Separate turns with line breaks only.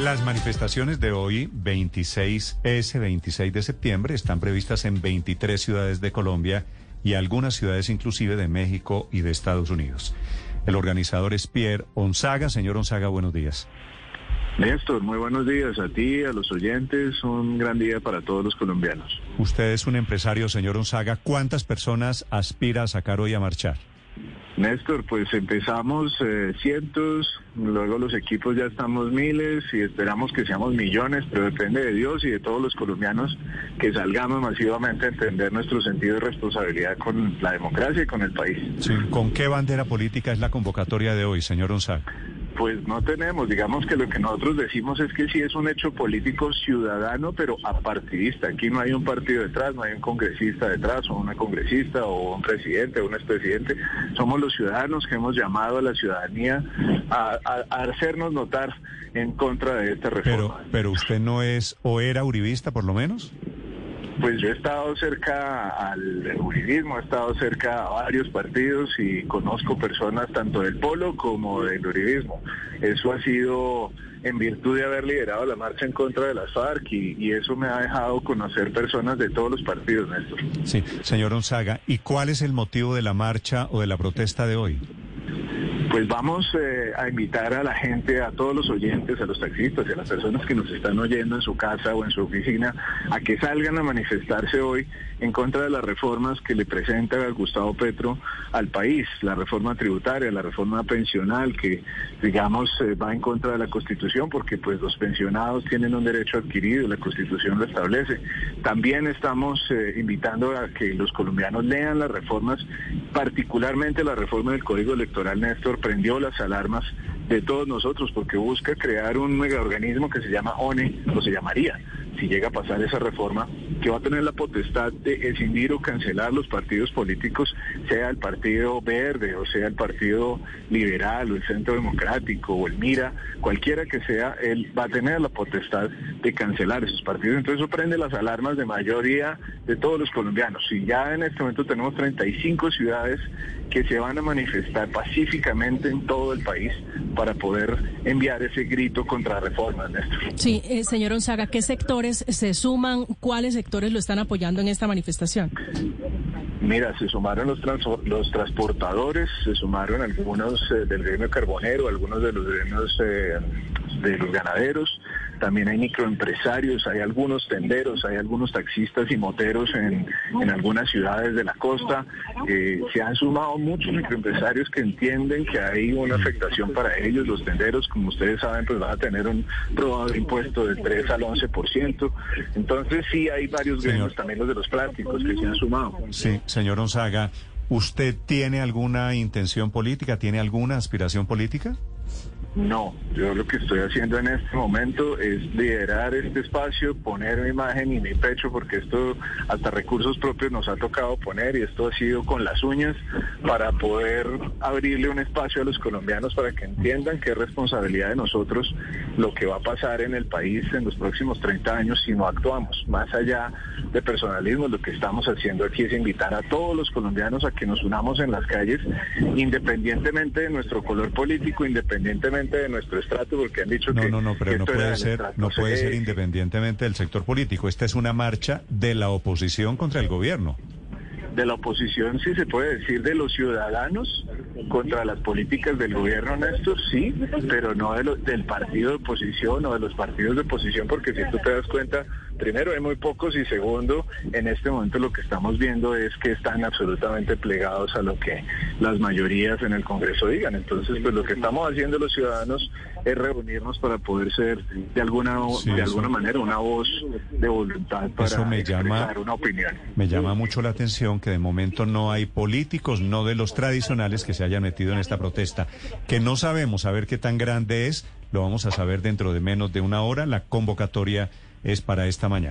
Las manifestaciones de hoy, 26, ese 26 de septiembre, están previstas en 23 ciudades de Colombia y algunas ciudades inclusive de México y de Estados Unidos. El organizador es Pierre Onzaga. Señor Onzaga, buenos días.
Néstor, muy buenos días a ti, a los oyentes. Un gran día para todos los colombianos.
Usted es un empresario, señor Onzaga. ¿Cuántas personas aspira a sacar hoy a marchar?
Néstor, pues empezamos eh, cientos, luego los equipos ya estamos miles y esperamos que seamos millones, pero depende de Dios y de todos los colombianos que salgamos masivamente a entender nuestro sentido de responsabilidad con la democracia y con el país.
¿Con qué bandera política es la convocatoria de hoy, señor Onzaga?
Pues no tenemos, digamos que lo que nosotros decimos es que sí es un hecho político ciudadano, pero apartidista. Aquí no hay un partido detrás, no hay un congresista detrás, o una congresista, o un presidente, o un expresidente. Somos los ciudadanos que hemos llamado a la ciudadanía a, hacernos notar en contra de esta reforma.
Pero, pero usted no es o era uribista por lo menos.
Pues yo he estado cerca al uribismo, he estado cerca a varios partidos y conozco personas tanto del polo como del uribismo. Eso ha sido en virtud de haber liderado la marcha en contra de las FARC y, eso me ha dejado conocer personas de todos los partidos, Néstor.
Sí, señor Onzaga, ¿y cuál es el motivo de la marcha o de la protesta de hoy?
Pues vamos eh, a invitar a la gente, a todos los oyentes, a los taxistas y a las personas que nos están oyendo en su casa o en su oficina, a que salgan a manifestarse hoy en contra de las reformas que le presenta Gustavo Petro al país, la reforma tributaria, la reforma pensional, que digamos eh, va en contra de la Constitución porque pues los pensionados tienen un derecho adquirido, la Constitución lo establece. También estamos eh, invitando a que los colombianos lean las reformas, particularmente la reforma del Código Electoral, Néstor, prendió las alarmas de todos nosotros porque busca crear un megaorganismo que se llama ONE, o se llamaría, si llega a pasar esa reforma, que va a tener la potestad de escindir o cancelar los partidos políticos, sea el Partido Verde o sea el Partido Liberal o el Centro Democrático o el Mira, cualquiera que sea, él va a tener la potestad de cancelar esos partidos. Entonces eso prende las alarmas de mayoría de todos los colombianos. Y ya en este momento tenemos 35 ciudades que se van a manifestar pacíficamente en todo el país para poder enviar ese grito contra reformas.
Sí, eh, señor Onzaga, ¿qué sectores se suman? ¿Cuáles sectores lo están apoyando en esta manifestación?
Mira, se sumaron los, los transportadores, se sumaron algunos eh, del gremio carbonero, algunos de los gremios eh, de los ganaderos, también hay microempresarios, hay algunos tenderos, hay algunos taxistas y moteros en, algunas ciudades de la costa. Eh, se han sumado muchos microempresarios que entienden que hay una afectación para ellos. Los tenderos, como ustedes saben, pues van a tener un probable impuesto del 3 al 11%. Entonces sí hay varios gremios, también los de los plásticos, que se han sumado.
Sí, señor Onzaga, ¿usted tiene alguna intención política, tiene alguna aspiración política?
No, yo lo que estoy haciendo en este momento es liderar este espacio, poner mi imagen y mi pecho, porque esto hasta recursos propios nos ha tocado poner y esto ha sido con las uñas para poder abrirle un espacio a los colombianos para que entiendan que es responsabilidad de nosotros lo que va a pasar en el país en los próximos 30 años si no actuamos. Más allá de personalismo, lo que estamos haciendo aquí es invitar a todos los colombianos a que nos unamos en las calles, independientemente de nuestro color político, independientemente de nuestro estrato, porque han dicho
no,
que...
No, no, pero no puede ser, no puede ser independientemente del sector político. Esta es una marcha de la oposición contra el gobierno
de la oposición, si se puede decir, de los ciudadanos contra las políticas del gobierno, Néstor, sí, pero no de del partido de oposición o de los partidos de oposición, porque si tú te das cuenta, primero hay muy pocos y segundo, en este momento lo que estamos viendo es que están absolutamente plegados a lo que las mayorías en el Congreso digan. Entonces, pues lo que estamos haciendo los ciudadanos es reunirnos para poder ser de alguna de alguna manera una voz de voluntad para
me expresar
una opinión.
Me llama mucho la atención que de momento no hay políticos, no de los tradicionales, que se hayan metido en esta protesta, que no sabemos a ver qué tan grande es, lo vamos a saber dentro de menos de una hora. La convocatoria es para esta mañana.